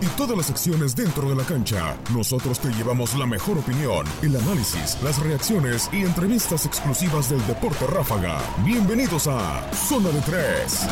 Y todas las acciones dentro de la cancha. Nosotros te llevamos la mejor opinión, el análisis, las reacciones y entrevistas exclusivas del Deporte Ráfaga. Bienvenidos a Zona de Tres.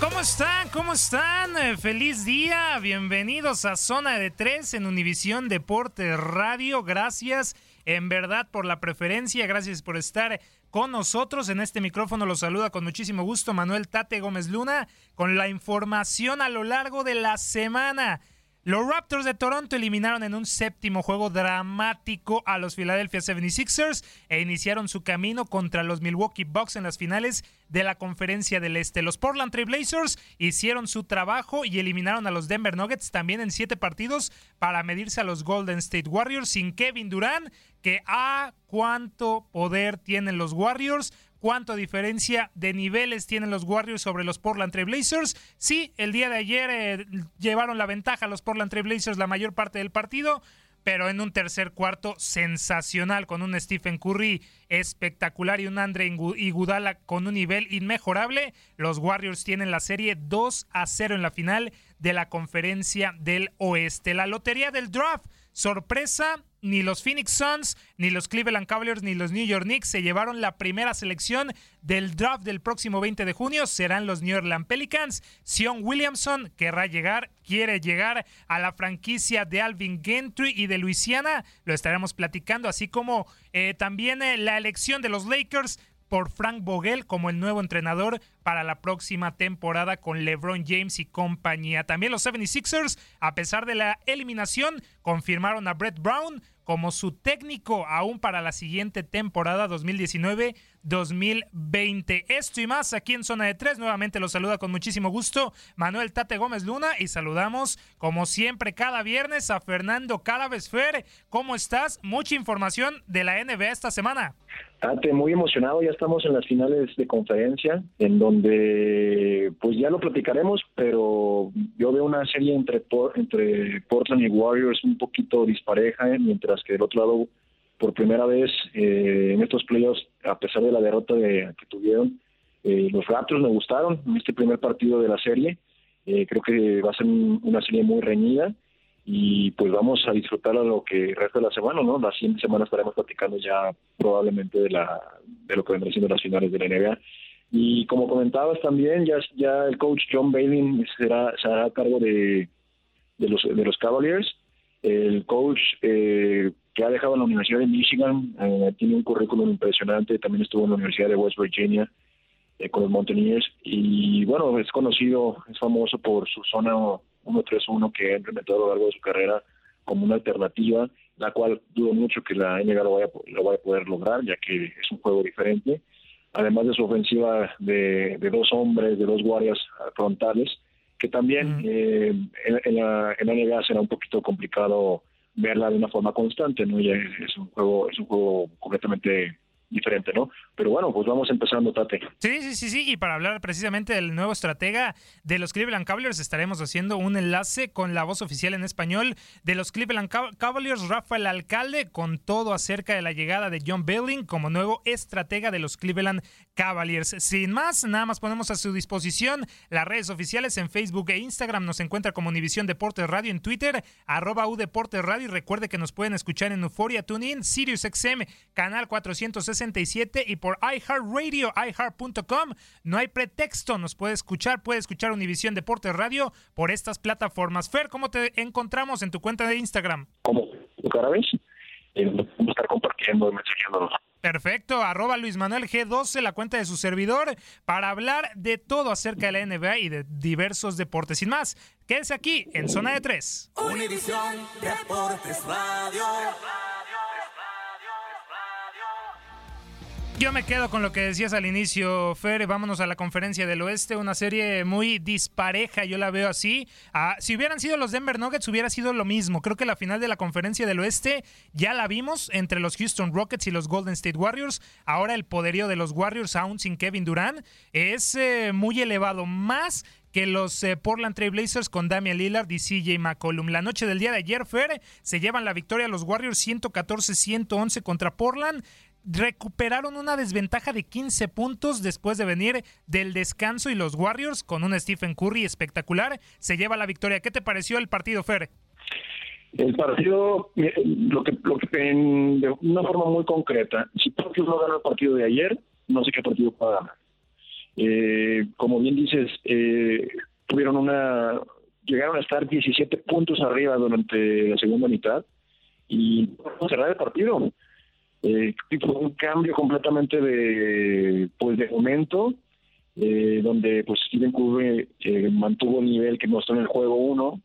¿Cómo están? ¿Cómo están? Eh, feliz día. Bienvenidos a Zona de Tres en Univisión Deporte Radio. Gracias en verdad por la preferencia. Gracias por estar con nosotros. En este micrófono los saluda con muchísimo gusto Manuel Tate Gómez Luna con la información a lo largo de la semana. Los Raptors de Toronto eliminaron en un séptimo juego dramático a los Philadelphia 76ers e iniciaron su camino contra los Milwaukee Bucks en las finales de la Conferencia del Este. Los Portland Trail Blazers hicieron su trabajo y eliminaron a los Denver Nuggets también en siete partidos para medirse a los Golden State Warriors sin Kevin Durant, que a cuánto poder tienen los Warriors cuánto diferencia de niveles tienen los Warriors sobre los Portland Trail Blazers. Sí, el día de ayer eh, llevaron la ventaja los Portland Trail Blazers la mayor parte del partido, pero en un tercer cuarto sensacional con un Stephen Curry espectacular y un Andre Iguodala con un nivel inmejorable. Los Warriors tienen la serie 2 a 0 en la final de la conferencia del oeste. La lotería del draft, sorpresa, ni los Phoenix Suns, ni los Cleveland Cavaliers, ni los New York Knicks se llevaron la primera selección del draft del próximo 20 de junio. Serán los New Orleans Pelicans. Sion Williamson querrá llegar, quiere llegar a la franquicia de Alvin Gentry y de Luisiana. Lo estaremos platicando, así como eh, también eh, la elección de los Lakers por Frank Vogel como el nuevo entrenador para la próxima temporada con LeBron James y compañía. También los 76ers, a pesar de la eliminación, confirmaron a Brett Brown como su técnico aún para la siguiente temporada 2019-2020. Esto y más aquí en Zona de Tres. Nuevamente los saluda con muchísimo gusto Manuel Tate Gómez Luna y saludamos como siempre cada viernes a Fernando Calaves Fer. ¿Cómo estás? Mucha información de la NBA esta semana. Tate, muy emocionado. Ya estamos en las finales de conferencia en donde pues ya lo platicaremos, pero yo veo una serie entre, entre Portland y Warriors un poquito dispareja, mientras que del otro lado por primera vez eh, en estos playoffs, a pesar de la derrota de, que tuvieron, eh, los Raptors me gustaron en este primer partido de la serie. Eh, creo que va a ser una serie muy reñida y pues vamos a disfrutar a lo que resta de la semana, ¿no? La siguiente semana estaremos platicando ya probablemente de la de lo que vendrán siendo las finales de la NBA. Y como comentabas también, ya, ya el coach John Bailey será, será a cargo de, de los, de los Cavaliers. El coach eh, que ha dejado la Universidad de Michigan eh, tiene un currículum impresionante, también estuvo en la Universidad de West Virginia eh, con los Mountaineers y bueno, es conocido, es famoso por su zona 1-3-1 que ha implementado a lo largo de su carrera como una alternativa, la cual dudo mucho que la NBA lo vaya, lo vaya a poder lograr, ya que es un juego diferente. Además de su ofensiva de, de dos hombres, de dos guardias frontales, que también eh, en, la, en la NBA será un poquito complicado verla de una forma constante, ¿no? Ya es, un juego, es un juego completamente diferente, ¿no? Pero bueno, pues vamos empezando, Tate. Sí, sí, sí, sí, y para hablar precisamente del nuevo estratega de los Cleveland Cavaliers, estaremos haciendo un enlace con la voz oficial en español de los Cleveland Cavaliers, Rafael Alcalde, con todo acerca de la llegada de John Belling como nuevo estratega de los Cleveland Cavaliers. Sin más, nada más ponemos a su disposición las redes oficiales en Facebook e Instagram. Nos encuentra como Univisión Deportes Radio en Twitter, arroba U Deportes Radio. Y recuerde que nos pueden escuchar en Euforia TuneIn, Sirius XM, canal 467 y por iHeartRadio, iHeart.com. No hay pretexto, nos puede escuchar, puede escuchar Univisión Deportes Radio por estas plataformas. Fer, ¿cómo te encontramos en tu cuenta de Instagram? Como cada vez, eh, vamos a estar compartiendo y mensajeándonos. Perfecto, arroba Luis Manuel G12, la cuenta de su servidor, para hablar de todo acerca de la NBA y de diversos deportes. Sin más, quédese aquí en Zona de Tres. Univisión Deportes Radio. Yo me quedo con lo que decías al inicio, Fer. Vámonos a la conferencia del oeste. Una serie muy dispareja, yo la veo así. Ah, si hubieran sido los Denver Nuggets, hubiera sido lo mismo. Creo que la final de la conferencia del oeste ya la vimos entre los Houston Rockets y los Golden State Warriors. Ahora el poderío de los Warriors, aún sin Kevin Durant, es eh, muy elevado. Más que los eh, Portland Trail Blazers con Damian Lillard y CJ McCollum. La noche del día de ayer, Fer, se llevan la victoria los Warriors 114-111 contra Portland recuperaron una desventaja de 15 puntos después de venir del descanso y los Warriors con un Stephen Curry espectacular se lleva la victoria. ¿Qué te pareció el partido, Fer? El partido, eh, lo que, lo que de una forma muy concreta, si Tokio no gana el partido de ayer, no sé qué partido pueda ganar. Eh, como bien dices, eh, tuvieron una, llegaron a estar 17 puntos arriba durante la segunda mitad y cerrar el partido eh, fue un cambio completamente de pues de momento eh, donde pues Steven Curry eh, mantuvo el nivel que mostró en el juego 1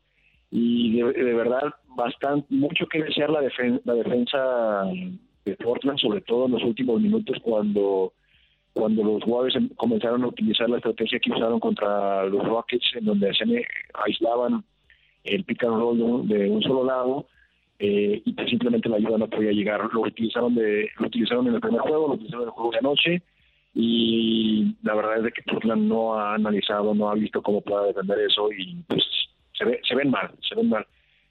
y de, verdad bastante mucho que desear la, la defensa de Portland sobre todo en los últimos minutos cuando cuando los Warriors em, comenzaron a utilizar la estrategia que usaron contra los Rockets en donde se aislaban el pick and roll de un solo lado eh, y pues simplemente la ayuda no podía llegar. Lo utilizaron de lo utilizaron en el primer juego, lo utilizaron en el juego de anoche y la verdad es de que Portland no ha analizado, no ha visto cómo pueda defender eso y pues se, ve, se ven mal, se ven mal.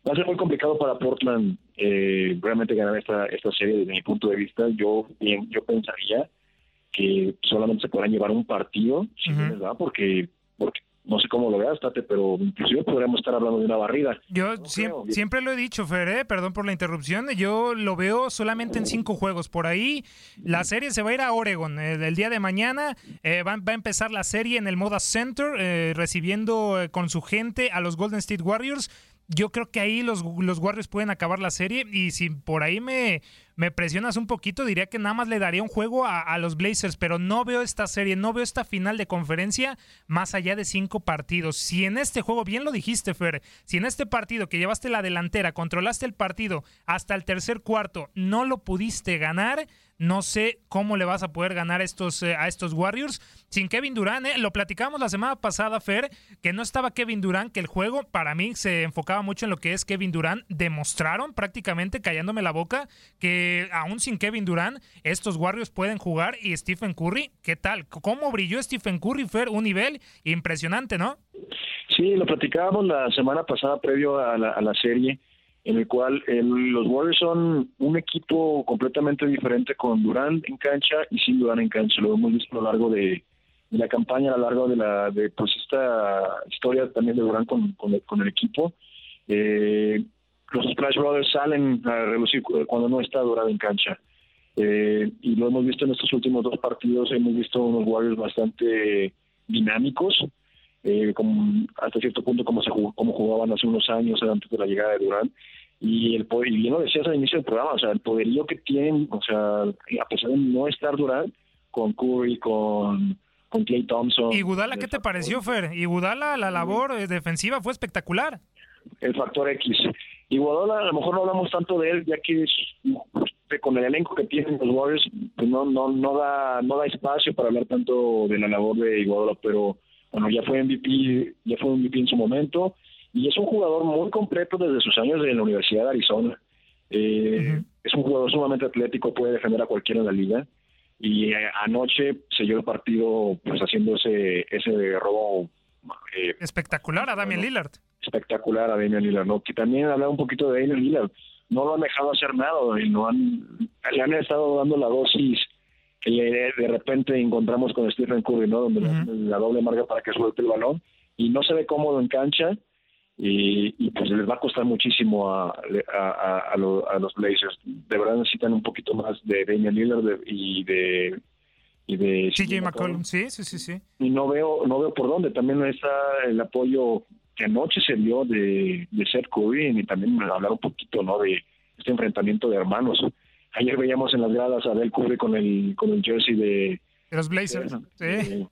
Va a ser muy complicado para Portland eh, realmente ganar esta esta serie desde mi punto de vista. Yo bien, yo pensaría que solamente se podrán llevar un partido, ¿verdad? Porque porque no sé cómo lo veas, Tate, pero inclusive podríamos estar hablando de una barrida. Yo siempre, lo he dicho, Fer, ¿eh? perdón por la interrupción, yo lo veo solamente en cinco juegos. Por ahí la serie se va a ir a Oregon. Eh, el, día de mañana eh, va, a empezar la serie en el Moda Center, recibiendo con su gente a los Golden State Warriors. Yo creo que ahí los, los Warriors pueden acabar la serie y si por ahí me me presionas un poquito, diría que nada más le daría un juego a, los Blazers, pero no veo esta serie, no veo esta final de conferencia más allá de cinco partidos. Si en este juego, bien lo dijiste, Fer, si en este partido que llevaste la delantera, controlaste el partido hasta el tercer cuarto, no lo pudiste ganar, no sé cómo le vas a poder ganar estos, eh, a estos Warriors sin Kevin Durant. Eh. Lo platicamos la semana pasada, Fer, que no estaba Kevin Durant, que el juego para mí se enfocaba mucho en lo que es Kevin Durant. Demostraron prácticamente, callándome la boca, que aún sin Kevin Durant, estos Warriors pueden jugar. Y Stephen Curry, ¿qué tal? ¿Cómo brilló Stephen Curry, Fer? Un nivel impresionante, ¿no? Sí, lo platicábamos la semana pasada previo a la, a la serie en el cual los Warriors son un equipo completamente diferente con Durán en cancha y sin Durán en cancha. Lo hemos visto a lo largo de, la campaña, a lo largo de la de pues esta historia también de Durán con, con, el, equipo. Eh, los Splash Brothers salen a relucir cuando no está Durán en cancha. Eh, y lo hemos visto en estos últimos dos partidos, hemos visto unos Warriors bastante dinámicos, eh, como, hasta cierto punto como, se como jugaban hace unos años antes de la llegada de Durant. Y, el poder, y bien lo decías al inicio del programa, o sea, el poderío que tienen, o sea, a pesar de no estar Durant, con Curry, con, con Clay Thompson. ¿Y Gudala qué te pareció, Fer? Y Gudala, la labor eh, defensiva fue espectacular. El factor X. Y a lo mejor no hablamos tanto de él, ya que con el elenco que tienen los Warriors, pues no, no, no, da, no da espacio para hablar tanto de la labor de Iguodala, pero bueno, ya fue MVP, ya fue MVP en su momento, y es un jugador muy completo desde sus años en la Universidad de Arizona. Eh, es un jugador sumamente atlético, puede defender a cualquiera en la liga, y eh, anoche se dio el partido pues haciendo ese, ese robo eh, espectacular a Damian Lillard. Espectacular a Damian Lillard, ¿no? Que también habla un poquito de Damian Lillard. No lo han dejado hacer nada, y no han, le han estado dando la dosis que de repente encontramos con Stephen Curry, ¿no? Donde la, doble marca para que suelte el balón y no se ve cómodo en cancha y, pues les va a costar muchísimo a, a, los Blazers. De verdad necesitan un poquito más de Damian Lillard y de y de CJ McCollum, sí, sí, sí, sí. Y no veo, no veo por dónde. También está el apoyo que anoche se dio de, de Seth Curry y también hablar un poquito, ¿no? De este enfrentamiento de hermanos. Ayer veíamos en las gradas a Del Curry con el con el jersey de, los Blazers. sí.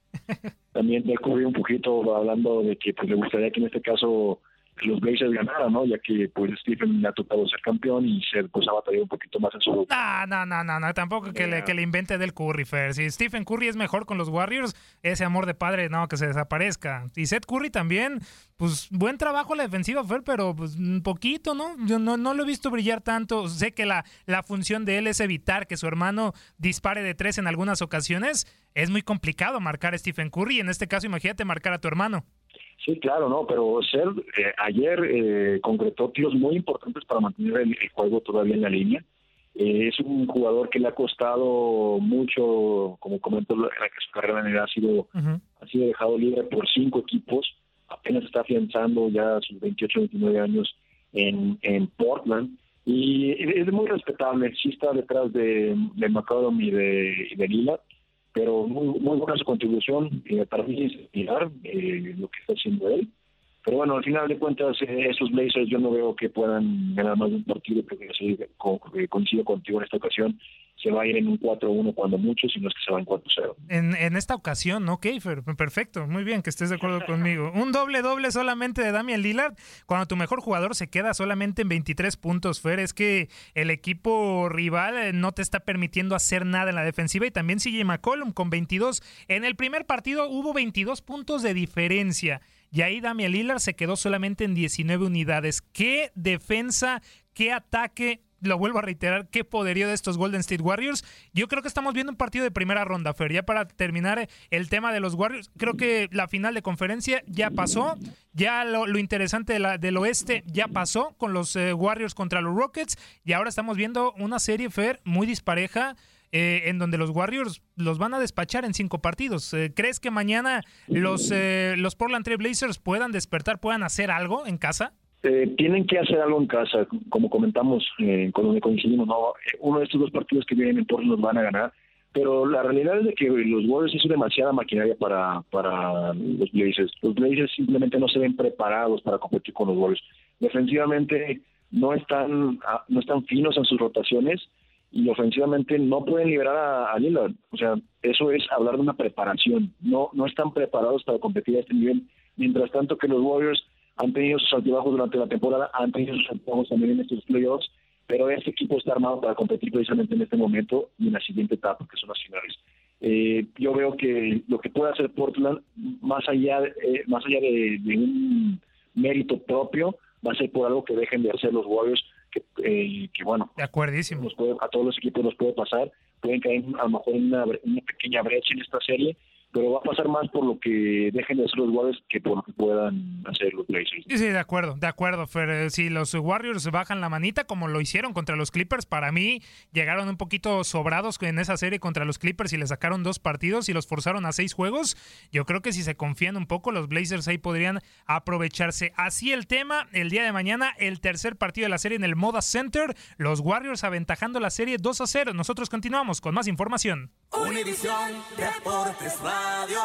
también Del Curry un poquito hablando de que pues le gustaría que en este caso los Blazers ganaran, ¿no? Ya que pues Stephen le ha tocado ser campeón y ser pues ha batallado un poquito más en su... No, no, no, no, no tampoco que, le, que le invente del Curry, Fer. Si Stephen Curry es mejor con los Warriors, ese amor de padre, no, que se desaparezca. Y Seth Curry también, pues buen trabajo la defensiva, Fer, pero pues un poquito, ¿no? Yo no, no lo he visto brillar tanto. Sé que la, la función de él es evitar que su hermano dispare de tres en algunas ocasiones. Es muy complicado marcar a Stephen Curry. En este caso, imagínate marcar a tu hermano. Sí, claro, no, pero Ser eh, ayer eh, concretó tiros muy importantes para mantener el, juego todavía en la línea. Eh, es un jugador que le ha costado mucho, como comento, que su carrera en ha sido, ha sido dejado libre por cinco equipos. Apenas está afianzando ya sus 28, 29 años en, en Portland. Y es muy respetable, sí está detrás de, de McCollum y de, y de Lillard pero muy, muy buena su contribución. Eh, para mí es inspirar eh, lo que está haciendo él. Pero bueno, al final de cuentas, eh, esos Blazers yo no veo que puedan ganar más de un partido, porque sí, coincido contigo en esta ocasión se va a ir en un 4-1 cuando mucho, sino es que se va en 4-0. En, en esta ocasión, ¿no, Keifer? Perfecto, muy bien que estés de acuerdo conmigo. Un doble-doble solamente de Damian Lillard, cuando tu mejor jugador se queda solamente en 23 puntos, Fer, es que el equipo rival eh, no te está permitiendo hacer nada en la defensiva y también sigue McCollum con 22. En el primer partido hubo 22 puntos de diferencia. Y ahí Damian Lillard se quedó solamente en 19 unidades. ¿Qué defensa, qué ataque lo vuelvo a reiterar, qué poderío de estos Golden State Warriors. Yo creo que estamos viendo un partido de primera ronda, Fer. Ya para terminar el tema de los Warriors, creo que la final de conferencia ya pasó. Ya lo, interesante de la, del oeste ya pasó con los eh, Warriors contra los Rockets. Y ahora estamos viendo una serie, Fer, muy dispareja. Eh, en donde los Warriors los van a despachar en cinco partidos. Eh, ¿Crees que mañana los, los Portland Trail Blazers puedan despertar, puedan hacer algo en casa? Eh, tienen que hacer algo en casa, como comentamos eh, con donde coincidimos, ¿no? Uno de estos dos partidos que vienen en los van a ganar, pero la realidad es de que los Warriors es demasiada maquinaria para, para los Blazers. Los Blazers simplemente no se ven preparados para competir con los Warriors. Defensivamente no están, ah, no están finos en sus rotaciones y ofensivamente no pueden liberar a, a Lillard. O sea, eso es hablar de una preparación. No, no están preparados para competir a este nivel. Mientras tanto que los Warriors han tenido sus altibajos durante la temporada, han tenido sus altibajos también en estos playoffs, pero este equipo está armado para competir precisamente en este momento y en la siguiente etapa, que son las finales. Eh, yo veo que lo que puede hacer Portland, más allá, eh, más allá de, un mérito propio, va a ser por algo que dejen de hacer los Warriors, que, eh, que bueno, de acuerdísimo. a todos los equipos nos puede pasar, pueden caer a lo mejor en una, una pequeña brecha en esta serie, pero va a pasar más por lo que dejen de hacer los Warriors que por lo que puedan hacer los Blazers. Sí, sí, de acuerdo, de acuerdo, Fer. Eh, si los Warriors bajan la manita como lo hicieron contra los Clippers, para mí llegaron un poquito sobrados en esa serie contra los Clippers y le sacaron dos partidos y los forzaron a seis juegos. Yo creo que si se confían un poco, los Blazers ahí podrían aprovecharse. Así el tema, el día de mañana, el tercer partido de la serie en el Moda Center, los Warriors aventajando la serie 2 a 0. Nosotros continuamos con más información. Univisión Deportes Radio.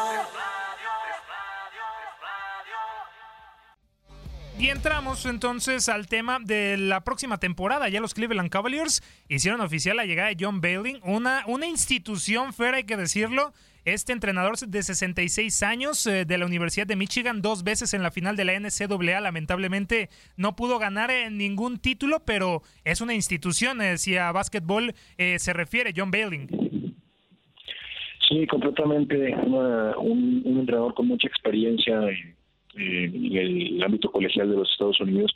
Y entramos entonces al tema de la próxima temporada. Ya los Cleveland Cavaliers hicieron oficial la llegada de John Bailing, una, una institución, fuera hay que decirlo. Este entrenador de 66 años eh, de la Universidad de Michigan, dos veces en la final de la NCAA, lamentablemente no pudo ganar eh, ningún título, pero es una institución, eh, si a básquetbol se refiere, John Bailing. Sí, completamente un, un entrenador con mucha experiencia en en el ámbito colegial de los Estados Unidos.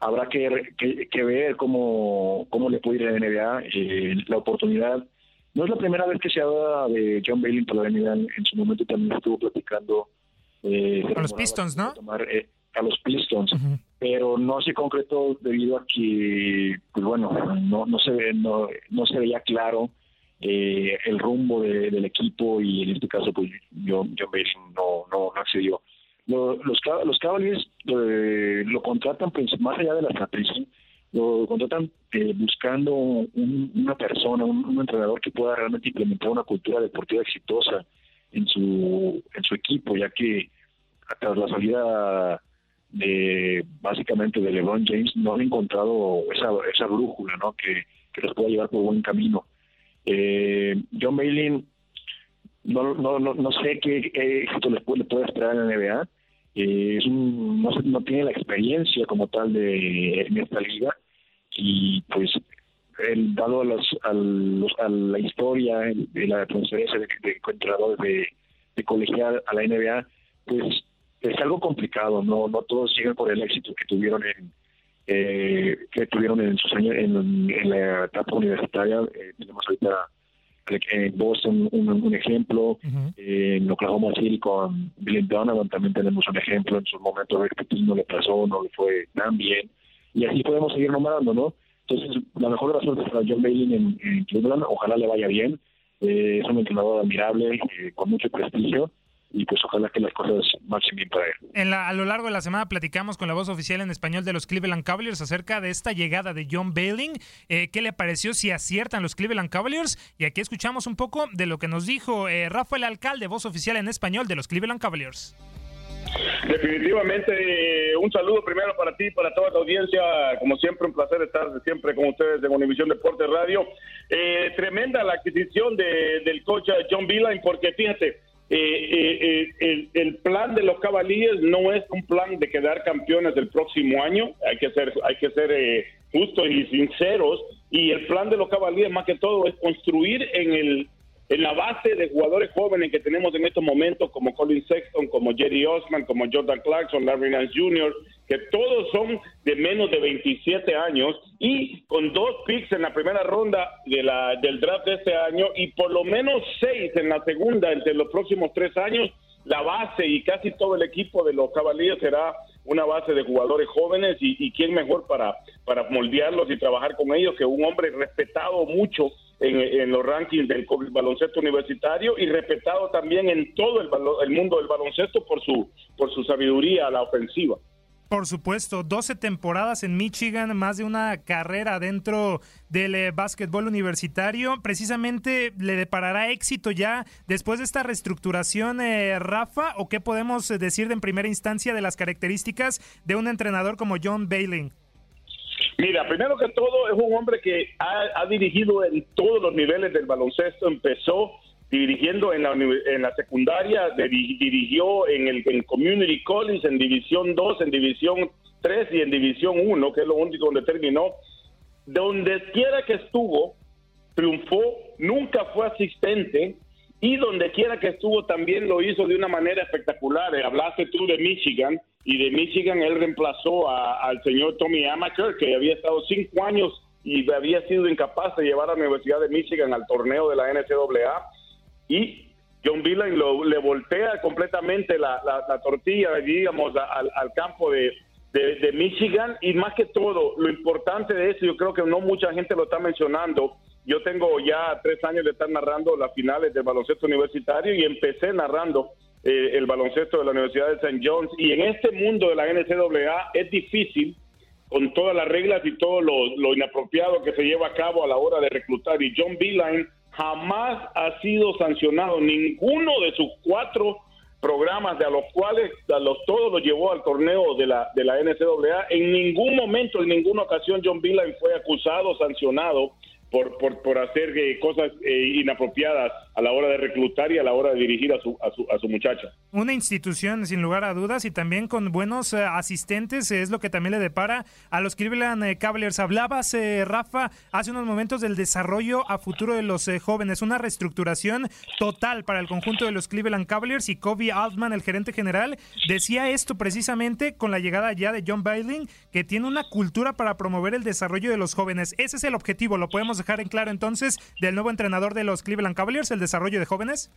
Habrá que, que, ver cómo, cómo le puede ir a la NBA. Eh, la oportunidad no es la primera vez que se habla de John Bailey para la NBA. En su momento también estuvo platicando. Eh, a los Pistons, ¿no? Eh, a los Pistons, pero no se concretó debido a que, pues bueno, no, no se ve, no, no se veía claro eh, el rumbo del equipo y en este caso, pues John, John Bailey no, no, accedió los, los Cavaliers eh, lo contratan más allá de la estrategia, lo contratan eh, buscando una persona, un, entrenador que pueda realmente implementar una cultura deportiva exitosa en su, en su equipo, ya que tras la salida de básicamente de LeBron James no han encontrado esa, esa brújula ¿no? que, que los pueda llevar por buen camino. Eh, John Maylin no, no, no, no sé qué éxito le puede, le esperar en la NBA eh, es no, no, tiene la experiencia como tal de en esta liga. Y pues el, dado a, los, a, la historia de la transferencia de, de de, colegial a la NBA pues es algo complicado no no todos siguen por el éxito que tuvieron en eh, que tuvieron en sus años en, la etapa universitaria. Eh, tenemos ahorita en Boston un, ejemplo, en Oklahoma City con Billy Donovan también tenemos un ejemplo, en su momento Rick no le pasó, no le fue tan bien, y así podemos seguir nombrando, ¿no? Entonces, la mejor razón es para John Bailey en, en Cleveland, ojalá le vaya bien, eh, es un entrenador admirable, eh, con mucho prestigio, y pues ojalá que las cosas marchen bien para él. En la, a lo largo de la semana platicamos con la voz oficial en español de los Cleveland Cavaliers acerca de esta llegada de John Bailing. Eh, ¿Qué le pareció si aciertan los Cleveland Cavaliers? Y aquí escuchamos un poco de lo que nos dijo eh, Rafael Alcalde, voz oficial en español de los Cleveland Cavaliers. Definitivamente, eh, un saludo primero para ti, para toda la audiencia. Como siempre, un placer estar siempre con ustedes en Univisión Deportes Radio. Eh, tremenda la adquisición de, del coach John Bailing, porque fíjate, eh, eh, eh, el, plan de los Cavaliers no es un plan de quedar campeones del próximo año, hay que ser, hay que ser eh, justos y sinceros, y el plan de los Cavaliers más que todo es construir en el en la base de jugadores jóvenes que tenemos en estos momentos, como Colin Sexton, como Jerry Osman, como Jordan Clarkson, Larry Nance Jr., que todos son de menos de 27 años y con dos picks en la primera ronda de la, del draft de este año y por lo menos seis en la segunda entre los próximos tres años, la base y casi todo el equipo de los Cavaliers será una base de jugadores jóvenes y, y quién mejor para, para moldearlos y trabajar con ellos que un hombre respetado mucho en, los rankings del baloncesto universitario y respetado también en todo el, el mundo del baloncesto por su, por su sabiduría a la ofensiva. Por supuesto, 12 temporadas en Michigan, más de una carrera dentro del eh, básquetbol universitario. Precisamente le deparará éxito ya después de esta reestructuración, eh, Rafa, o qué podemos decir en primera instancia de las características de un entrenador como John Bailing. Mira, primero que todo es un hombre que ha, dirigido en todos los niveles del baloncesto. Empezó dirigiendo en la, secundaria, dirigió en el Community College, en División 2, en División 3 y en División 1, que es lo único donde terminó. Donde quiera que estuvo, triunfó, nunca fue asistente y donde quiera que estuvo también lo hizo de una manera espectacular. Hablaste tú de Michigan y de Michigan él reemplazó al señor Tommy Amaker, que había estado cinco años y había sido incapaz de llevar a la Universidad de Michigan al torneo de la NCAA. Y John Villan le voltea completamente la, tortilla, digamos, al, campo de, de, Michigan. Y más que todo, lo importante de eso, yo creo que no mucha gente lo está mencionando. Yo tengo ya tres años de estar narrando las finales del baloncesto universitario y empecé narrando eh, el baloncesto de la Universidad de St. John's. Y en este mundo de la NCAA es difícil, con todas las reglas y todo lo, inapropiado que se lleva a cabo a la hora de reclutar. Y John Beeline jamás ha sido sancionado. Ninguno de sus cuatro programas de a los cuales todos los llevó al torneo de la de la NCAA. En ningún momento, en ninguna ocasión, John Beeline fue acusado, sancionado por, por, por hacer eh, cosas eh, inapropiadas a la hora de reclutar y a la hora de dirigir a su, a su, a su muchacha. Una institución sin lugar a dudas y también con buenos eh, asistentes es lo que también le depara a los Cleveland Cavaliers. Hablabas, Rafa, hace unos momentos del desarrollo a futuro de los jóvenes, una reestructuración total para el conjunto de los Cleveland Cavaliers y Kobe Altman, el gerente general, decía esto precisamente con la llegada ya de John Bailing, que tiene una cultura para promover el desarrollo de los jóvenes. Ese es el objetivo, lo podemos dejar en claro entonces del nuevo entrenador de los Cleveland Cavaliers, el desarrollo de jóvenes?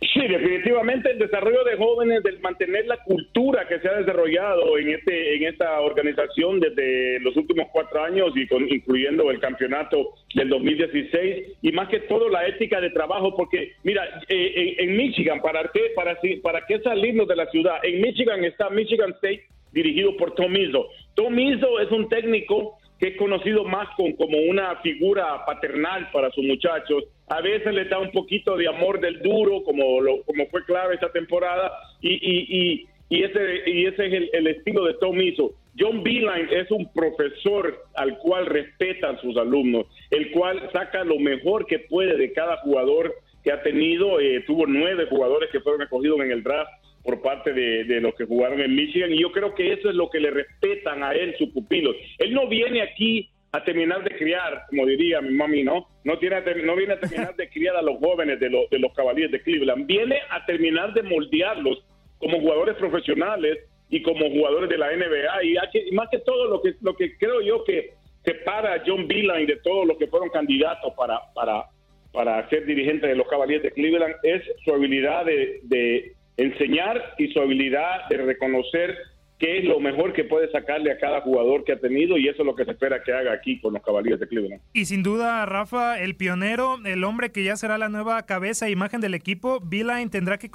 Sí, definitivamente el desarrollo de jóvenes, del mantener la cultura que se ha desarrollado en este en esta organización desde los últimos cuatro años y con, incluyendo el campeonato del 2016 y más que todo la ética de trabajo porque mira eh, en, Michigan para qué para para qué salirnos de la ciudad en Michigan está Michigan State dirigido por Tom Izzo. Tom Izzo es un técnico que es conocido más con, como una figura paternal para sus muchachos. A veces le da un poquito de amor del duro, como, lo, como fue clave esta temporada, y, y, y, ese, y ese es el, estilo de Tom Izzo. John Beeline es un profesor al cual respetan sus alumnos, el cual saca lo mejor que puede de cada jugador que ha tenido. Eh, tuvo nueve jugadores que fueron escogidos en el draft por parte de, los que jugaron en Michigan y yo creo que eso es lo que le respetan a él, su pupilo. Él no viene aquí a terminar de criar, como diría mi mami, ¿no? No, tiene, no viene a terminar de criar a los jóvenes de, los de los caballeros de Cleveland, viene a terminar de moldearlos como jugadores profesionales y como jugadores de la NBA y, más que todo lo que, lo que creo yo que separa a John Beeline de todos los que fueron candidatos para, para, para ser dirigente de los Caballeros de Cleveland es su habilidad de enseñar y su habilidad de reconocer qué es lo mejor que puede sacarle a cada jugador que ha tenido y eso es lo que se espera que haga aquí con los Caballeros de Cleveland. Y sin duda, Rafa, el pionero, el hombre que ya será la nueva cabeza e imagen del equipo, Beeline tendrá que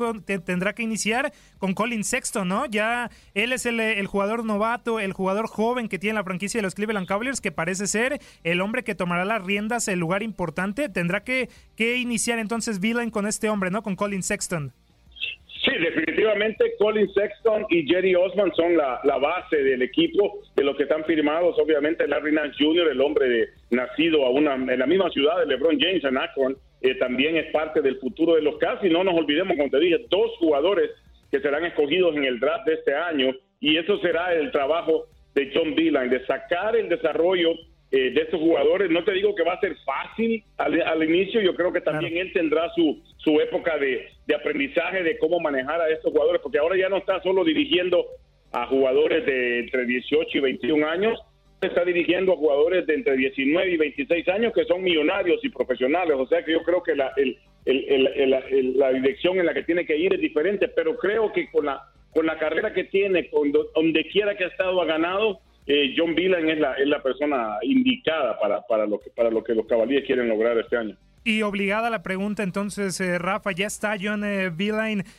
tendrá que iniciar con Colin Sexton, ¿no? Ya él es el, el, jugador novato, el jugador joven que tiene la franquicia de los Cleveland Cavaliers, que parece ser el hombre que tomará las riendas, el lugar importante. Tendrá que, que iniciar entonces Beeline con este hombre, ¿no? Con Colin Sexton. Sí, definitivamente Colin Sexton y Jerry Osman son la, base del equipo, de los que están firmados, obviamente Larry Nance Jr., el hombre de, nacido a una, en la misma ciudad de LeBron James, en Akron, eh, también es parte del futuro de los Cavs y no nos olvidemos, como te dije, dos jugadores que serán escogidos en el draft de este año y eso será el trabajo de John Beeline, de sacar el desarrollo eh, de estos jugadores. No te digo que va a ser fácil al, inicio, yo creo que también él tendrá su, su época de, de, aprendizaje de cómo manejar a estos jugadores, porque ahora ya no está solo dirigiendo a jugadores de entre 18 y 21 años, está dirigiendo a jugadores de entre 19 y 26 años que son millonarios y profesionales, o sea que yo creo que la, el, la dirección en la que tiene que ir es diferente, pero creo que con la, con la carrera que tiene, con donde quiera que ha estado, ha ganado, eh, John Villan es la, es la persona indicada para, para, lo que, para lo que los caballeros quieren lograr este año. Y obligada la pregunta entonces, eh, Rafa, ya está John eh,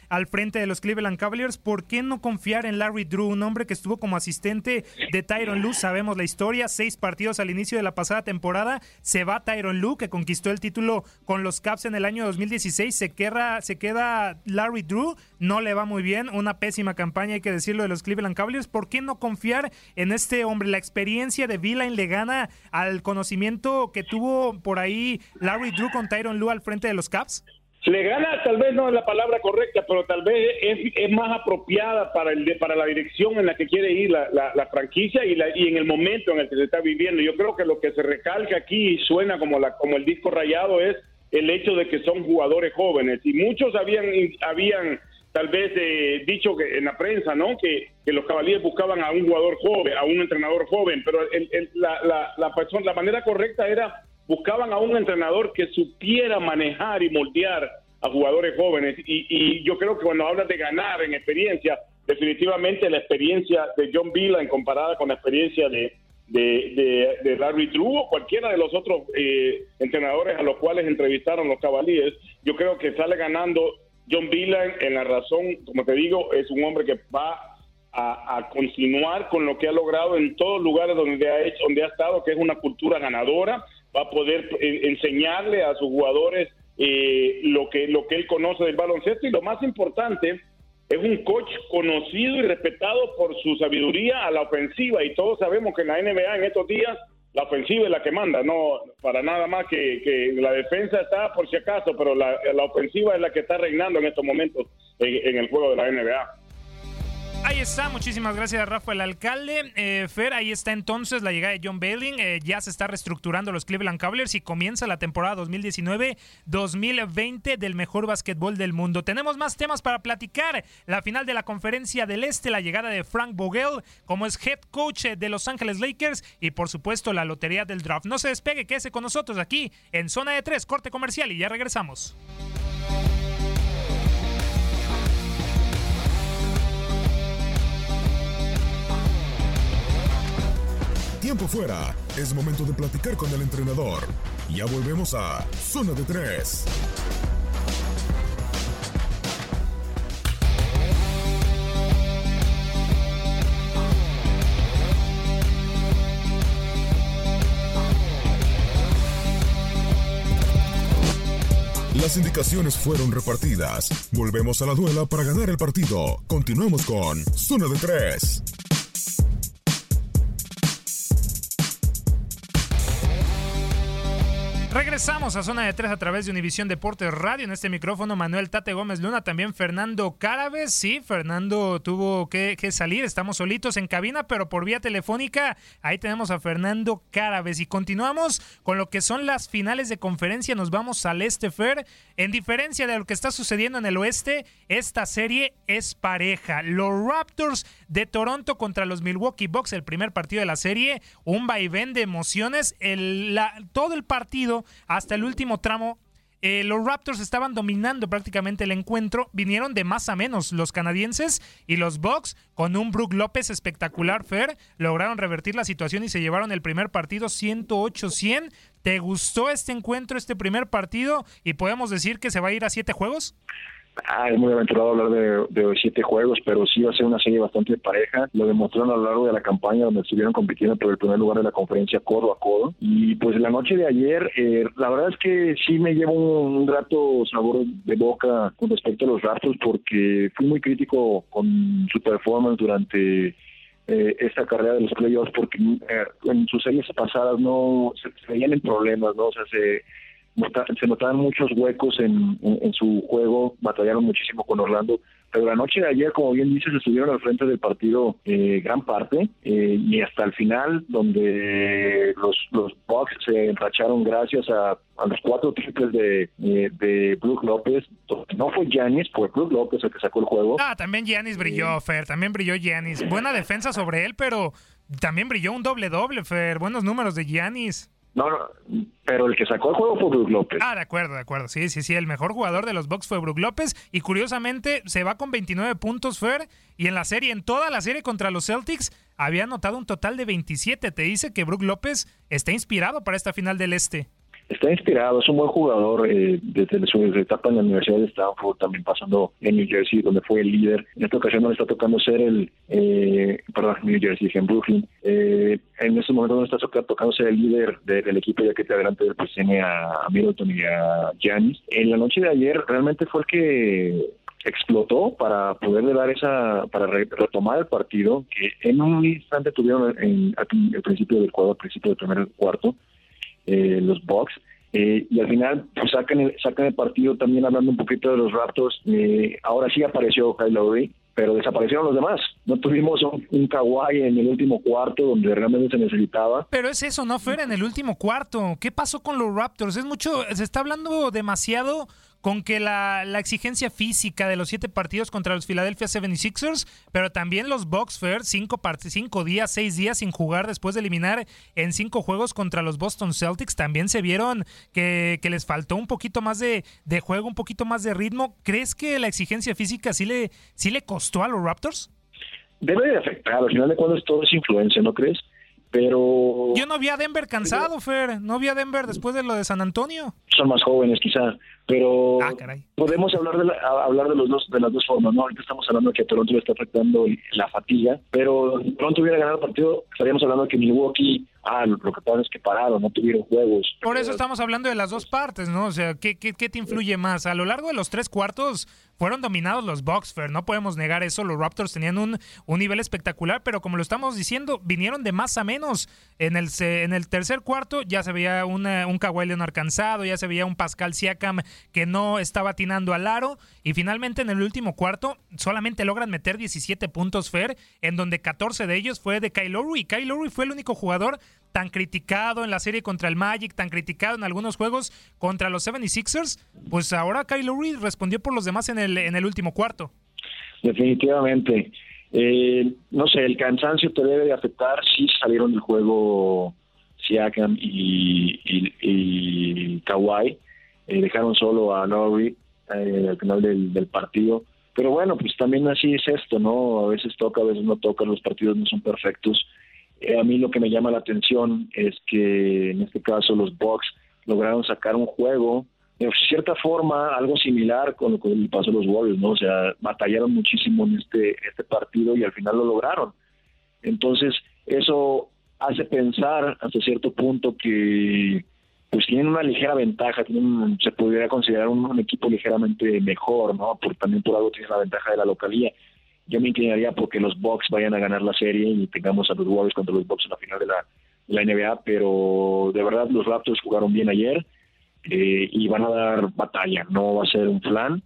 al frente de los Cleveland Cavaliers. ¿Por qué no confiar en Larry Drew, un hombre que estuvo como asistente de Tyron Lue? Sabemos la historia, seis partidos al inicio de la pasada temporada. Se va Tyron Lue, que conquistó el título con los Caps en el año 2016. Se queda, se queda Larry Drew, no le va muy bien. Una pésima campaña, hay que decirlo, de los Cleveland Cavaliers. ¿Por qué no confiar en este hombre? La experiencia de Villain le gana al conocimiento que tuvo por ahí Larry Drew con Tyron Lue al frente de los Caps? Le gana, tal vez no es la palabra correcta, pero tal vez es, más apropiada para el para la dirección en la que quiere ir la, la, franquicia y, la, y en el momento en el que se está viviendo. Yo creo que lo que se recalca aquí y suena como, la, como el disco rayado es el hecho de que son jugadores jóvenes y muchos habían, habían tal vez eh, dicho que en la prensa, ¿no? Que, que, los caballeros buscaban a un jugador joven, a un entrenador joven, pero la, la, la, persona, la manera correcta era buscaban a un entrenador que supiera manejar y moldear a jugadores jóvenes. Y, yo creo que cuando hablas de ganar en experiencia, definitivamente la experiencia de John en comparada con la experiencia de, de, Larry Drew o cualquiera de los otros eh, entrenadores a los cuales entrevistaron los cabalíes, yo creo que sale ganando John Beeline en la razón, como te digo, es un hombre que va a, a, continuar con lo que ha logrado en todos los lugares donde ha hecho, donde ha estado, que es una cultura ganadora, va a poder eh, enseñarle a sus jugadores eh, lo que lo que él conoce del baloncesto y lo más importante es un coach conocido y respetado por su sabiduría a la ofensiva y todos sabemos que en la NBA en estos días la ofensiva es la que manda, no para nada más que, que la defensa está por si acaso, pero la, la, ofensiva es la que está reinando en estos momentos en, en el juego de la NBA. Ahí está, muchísimas gracias Rafael Alcalde. Eh, Fer, ahí está entonces la llegada de John Bailing. Eh, ya se está reestructurando los Cleveland Cavaliers y comienza la temporada 2019-2020 del mejor básquetbol del mundo. Tenemos más temas para platicar. La final de la conferencia del Este, la llegada de Frank Vogel como es head coach de Los Ángeles Lakers y por supuesto la lotería del draft. No se despegue, quédese con nosotros aquí en Zona de Tres, corte comercial y ya regresamos. Tiempo fuera. Es momento de platicar con el entrenador. Ya volvemos a Zona de Tres. Las indicaciones fueron repartidas. Volvemos a la duela para ganar el partido. Continuamos con Zona de Tres. Regresamos a Zona de Tres a través de Univisión Deportes Radio. En este micrófono, Manuel Tate Gómez Luna, también Fernando Cárabes. Sí, Fernando tuvo que, salir, estamos solitos en cabina, pero por vía telefónica, ahí tenemos a Fernando Cárabes. Y continuamos con lo que son las finales de conferencia. Nos vamos al este, Fer. En diferencia de lo que está sucediendo en el oeste, esta serie es pareja. Los Raptors de Toronto contra los Milwaukee Bucks, el primer partido de la serie, un vaivén de emociones. El, todo el partido hasta el último tramo eh, los Raptors estaban dominando prácticamente el encuentro. Vinieron de más a menos los canadienses y los Bucks con un Brook López espectacular, Fer. Lograron revertir la situación y se llevaron el primer partido 108-100. ¿Te gustó este encuentro, este primer partido? ¿Y podemos decir que se va a ir a siete juegos? Ah, es muy aventurado hablar de, de, siete juegos, pero sí va a ser una serie bastante pareja. Lo demostraron a lo largo de la campaña donde estuvieron compitiendo por el primer lugar de la conferencia codo a codo. Y pues la noche de ayer, eh, la verdad es que sí me llevo un, grato sabor de boca con respecto a los Raptors porque fui muy crítico con su performance durante eh, esta carrera de los playoffs porque eh, en sus series pasadas no se, se veían en problemas, ¿no? O sea, se se notaban muchos huecos en, su juego, batallaron muchísimo con Orlando, pero la noche de ayer, como bien dices, estuvieron al frente del partido eh, gran parte eh, y hasta el final, donde los, los Bucks se enracharon gracias a, los cuatro triples de, eh, de Brook López. No fue Giannis, fue Brook López el que sacó el juego. Ah, también Giannis brilló, Fer, también brilló Giannis. Buena defensa sobre él, pero también brilló un doble-doble, Fer. Buenos números de Giannis. No, no, pero el que sacó el juego fue Brook López. Ah, de acuerdo, de acuerdo. Sí, sí, sí. El mejor jugador de los Bucks fue Brook López. Y curiosamente se va con 29 puntos, Fer. Y en la serie, en toda la serie contra los Celtics, había anotado un total de 27. Te dice que Brook López está inspirado para esta final del Este está inspirado, es un buen jugador eh, desde su etapa en la Universidad de Stanford, también pasando en New Jersey, donde fue el líder. En esta ocasión no le está tocando ser el, eh, perdón, New Jersey, en Brooklyn. Eh, en este momento no está tocando ser el líder del equipo, ya que te adelante pues tiene a, Middleton y a Giannis. En la noche de ayer realmente fue el que explotó para poderle dar esa, para retomar el partido, que en un instante tuvieron en, al principio del cuadro, al principio del primer cuarto, eh, los Bucks. Eh, y al final pues, sacan, el, sacan el partido también hablando un poquito de los Raptors. Eh, ahora sí apareció Kyle Lowry, pero desaparecieron los demás. No tuvimos un, un Kawhi en el último cuarto donde realmente se necesitaba. Pero es eso, no fuera en el último cuarto. ¿Qué pasó con los Raptors? Es mucho, se está hablando demasiado con que la, exigencia física de los siete partidos contra los Philadelphia 76ers, pero también los Bucks, Fair, cinco, cinco días, seis días sin jugar después de eliminar en cinco juegos contra los Boston Celtics, también se vieron que, les faltó un poquito más de, juego, un poquito más de ritmo. ¿Crees que la exigencia física sí le, sí le costó a los Raptors? Debe de afectar, al final de cuentas todo es influencia, ¿no crees? pero... Yo no vi a Denver cansado, Fer, no vi a Denver después de lo de San Antonio. Son más jóvenes quizás, pero Ah, podemos hablar de, hablar de los dos de las dos formas, ¿no? Ahorita estamos hablando de que a Toronto le está afectando la fatiga, pero si Toronto hubiera ganado el partido, estaríamos hablando de que Milwaukee, ah, lo, que pasa es que pararon, no tuvieron juegos. Por eso estamos hablando de las dos partes, ¿no? O sea, ¿qué, qué, qué te influye más? A lo largo de los tres cuartos fueron dominados los Bucks, Fer, no podemos negar eso. Los Raptors tenían un, un nivel espectacular, pero como lo estamos diciendo, vinieron de más a menos. En el, en el tercer cuarto ya se veía una, un Kawhi Leonard cansado, ya se veía un Pascal Siakam que no estaba atinando al aro, y finalmente en el último cuarto solamente logran meter 17 puntos, Fer, en donde 14 de ellos fue de Kyle Lowry. Kyle Lowry fue el único jugador tan criticado en la serie contra el Magic, tan criticado en algunos juegos contra los 76ers, pues ahora Kyle Lowry respondió por los demás en el, en el último cuarto. Definitivamente. Eh, no sé, el cansancio te debe de afectar si salieron del juego Siakam y, y, Kawhi. Eh, dejaron solo a Lowry eh, al final del, partido. Pero bueno, pues también así es esto, ¿no? A veces toca, a veces no toca, los partidos no son perfectos eh, a mí lo que me llama la atención es que en este caso los Bucks lograron sacar un juego de cierta forma algo similar con lo que pasó a los Warriors, ¿no? O sea, batallaron muchísimo en este, este partido y al final lo lograron. Entonces, eso hace pensar hasta cierto punto que pues tienen una ligera ventaja, tienen, se podría considerar un, equipo ligeramente mejor, ¿no? Por, también por algo tiene la ventaja de la localía yo me inclinaría porque los Bucks vayan a ganar la serie y tengamos a los Warriors contra los Bucks en la final de la, NBA, pero de verdad los Raptors jugaron bien ayer eh, y van a dar batalla, no va a ser un plan.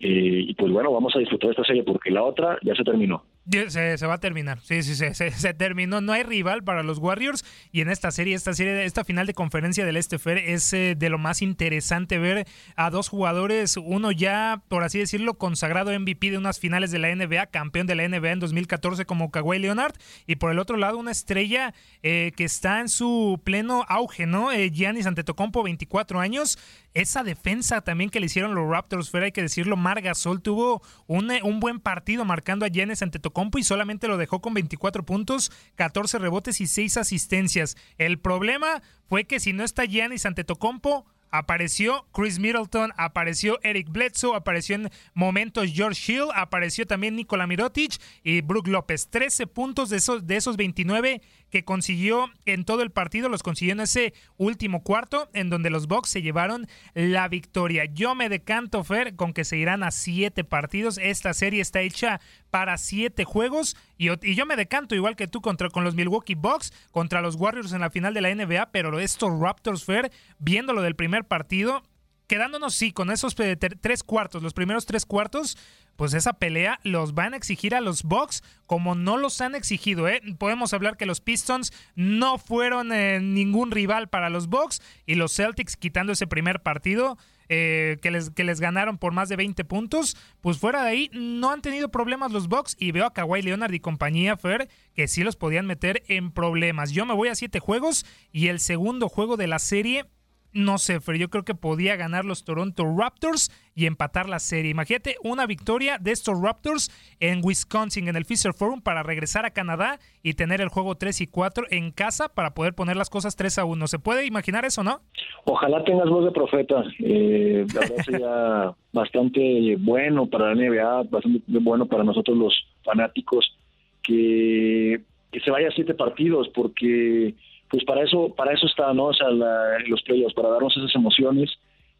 Eh, y pues bueno, vamos a disfrutar esta serie porque la otra ya se terminó. Se, va a terminar, sí, sí, se, se, terminó. No hay rival para los Warriors y en esta serie, esta serie, esta final de conferencia del Este es eh, de lo más interesante ver a dos jugadores, uno ya, por así decirlo, consagrado MVP de unas finales de la NBA, campeón de la NBA en 2014 como Kawhi Leonard y por el otro lado una estrella eh, que está en su pleno auge, ¿no? Eh, Giannis Antetokounmpo, 24 años, esa defensa también que le hicieron los Raptors, fuera hay que decirlo, Margasol tuvo un, un buen partido marcando a Giannis Antetokounmpo y solamente lo dejó con 24 puntos, 14 rebotes y 6 asistencias. El problema fue que si no está Giannis Antetokounmpo, apareció Chris Middleton, apareció Eric Bledsoe, apareció en momentos George Hill, apareció también Nikola Mirotic y Brook López. 13 puntos de esos, de esos 29 que consiguió en todo el partido, los consiguió en ese último cuarto, en donde los Bucks se llevaron la victoria. Yo me decanto, Fer, con que se irán a siete partidos. Esta serie está hecha para siete juegos y, yo me decanto, igual que tú, contra, con los Milwaukee Bucks, contra los Warriors en la final de la NBA, pero estos Raptors, Fer, viéndolo del primer partido, quedándonos, sí, con esos tres cuartos, los primeros tres cuartos, pues esa pelea los van a exigir a los Bucks como no los han exigido. ¿eh? Podemos hablar que los Pistons no fueron eh, ningún rival para los Bucks y los Celtics quitando ese primer partido. Eh, que, les, que les ganaron por más de 20 puntos, pues fuera de ahí no han tenido problemas los Bucks y veo a Kawhi Leonard y compañía Fer que sí los podían meter en problemas. Yo me voy a siete juegos y el segundo juego de la serie no sé, pero yo creo que podía ganar los Toronto Raptors y empatar la serie. Imagínate una victoria de estos Raptors en Wisconsin, en el Fisher Forum, para regresar a Canadá y tener el juego 3 y 4 en casa para poder poner las cosas 3 a 1. ¿Se puede imaginar eso, no? Ojalá tengas voz de profeta. Eh, la verdad sería bastante bueno para la NBA, bastante bueno para nosotros los fanáticos que, que se vaya a siete partidos, porque pues para eso para eso está no o sea los playoffs para darnos esas emociones.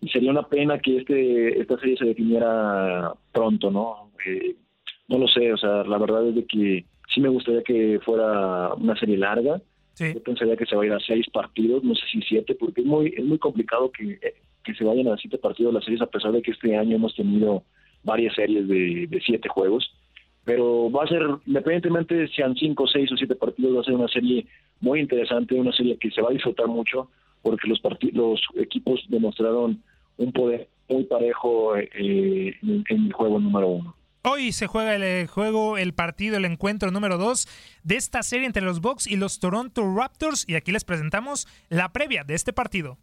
Y sería una pena que este esta serie se definiera pronto no eh, no lo sé o sea la verdad es de que sí me gustaría que fuera una serie larga. Yo pensaría que se va a ir a seis partidos no sé si siete porque es muy es muy complicado que, que se vayan a siete partidos las series a pesar de que este año hemos tenido varias series de, de siete juegos pero va a ser, independientemente sean cinco, seis o siete partidos, va a ser una serie muy interesante, una serie que se va a disfrutar mucho, porque los, los equipos demostraron un poder muy parejo eh, en, el juego número uno. Hoy se juega el juego, el partido, el encuentro número dos de esta serie entre los Bucks y los Toronto Raptors. Y aquí les presentamos la previa de este partido.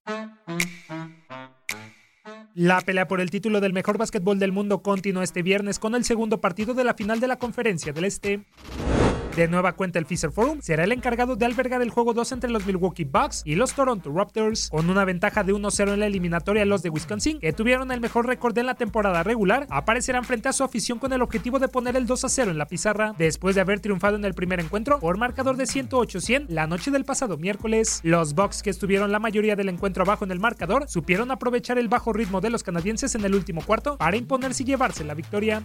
La pelea por el título del mejor básquetbol del mundo continúa este viernes con el segundo partido de la final de la Conferencia del Este. De nueva cuenta el Fisher Forum será el encargado de albergar el juego 2 entre los Milwaukee Bucks y los Toronto Raptors, con una ventaja de 1-0 en la eliminatoria los de Wisconsin, que tuvieron el mejor récord en la temporada regular, aparecerán frente a su afición con el objetivo de poner el 2-0 en la pizarra, después de haber triunfado en el primer encuentro por marcador de 108-100 la noche del pasado miércoles. Los Bucks, que estuvieron la mayoría del encuentro abajo en el marcador, supieron aprovechar el bajo ritmo de los canadienses en el último cuarto para imponerse y llevarse la victoria.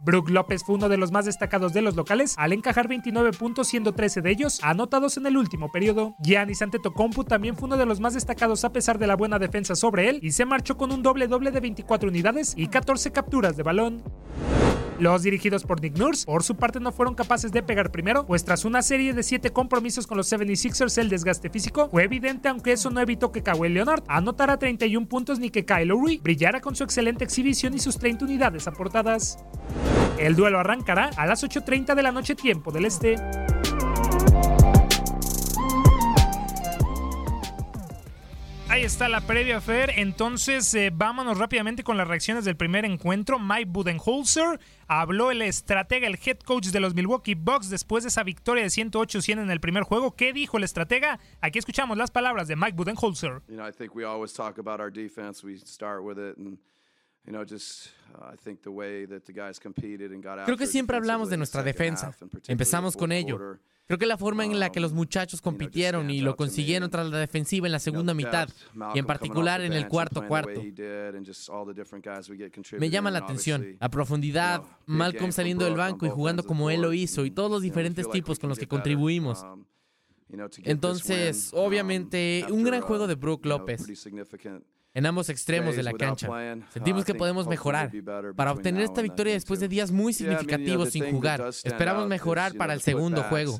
Brook López fue uno de los más destacados de los locales al encajar 29 puntos siendo 13 de ellos anotados en el último periodo. Giannis Antetokounmpo también fue uno de los más destacados a pesar de la buena defensa sobre él y se marchó con un doble doble de 24 unidades y 14 capturas de balón. Los dirigidos por Nick Nurse, por su parte, no fueron capaces de pegar primero, pues tras una serie de 7 compromisos con los 76ers, el desgaste físico fue evidente, aunque eso no evitó que Kawhi Leonard anotara 31 puntos ni que Kyle Lowry brillara con su excelente exhibición y sus 30 unidades aportadas. El duelo arrancará a las 8.30 de la noche tiempo del este. Ahí está la previa, Fer. Entonces, eh, vámonos rápidamente con las reacciones del primer encuentro. Mike Budenholzer habló el estratega, el head coach de los Milwaukee Bucks después de esa victoria de 108-100 en el primer juego. ¿Qué dijo el estratega? Aquí escuchamos las palabras de Mike Budenholzer. You know, I think we always talk about our defense. We start with it and you know, just I think the way that the guys competed and got Creo que siempre hablamos de nuestra defensa. Empezamos con ello. Creo que la forma en la que los muchachos compitieron y lo consiguieron tras la defensiva en la segunda mitad y en particular en el cuarto cuarto me llama la atención. A profundidad, Malcolm saliendo del banco y jugando como él lo hizo y todos los diferentes tipos con los que contribuimos. Entonces, obviamente, un gran juego de Brook López en ambos extremos de la cancha. Sentimos que podemos mejorar. Para obtener esta victoria después de días muy significativos sin jugar, esperamos mejorar para el segundo juego.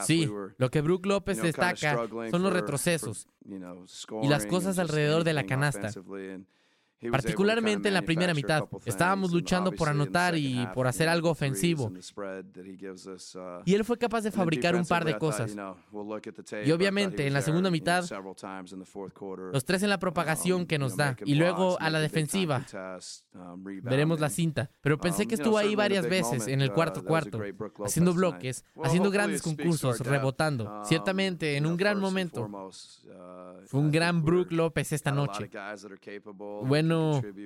Sí, lo que Brook López destaca son los retrocesos y las cosas alrededor de la canasta. Particularmente en la primera mitad, estábamos luchando por anotar y por hacer algo ofensivo. Y él fue capaz de fabricar un par de cosas. Y obviamente en la segunda mitad, los tres en la propagación que nos da. Y luego a la defensiva. Veremos la cinta. Pero pensé que estuvo ahí varias veces en el cuarto cuarto, haciendo bloques, haciendo grandes concursos, rebotando. Ciertamente en un gran momento. Fue un gran Brook López esta noche. Bueno,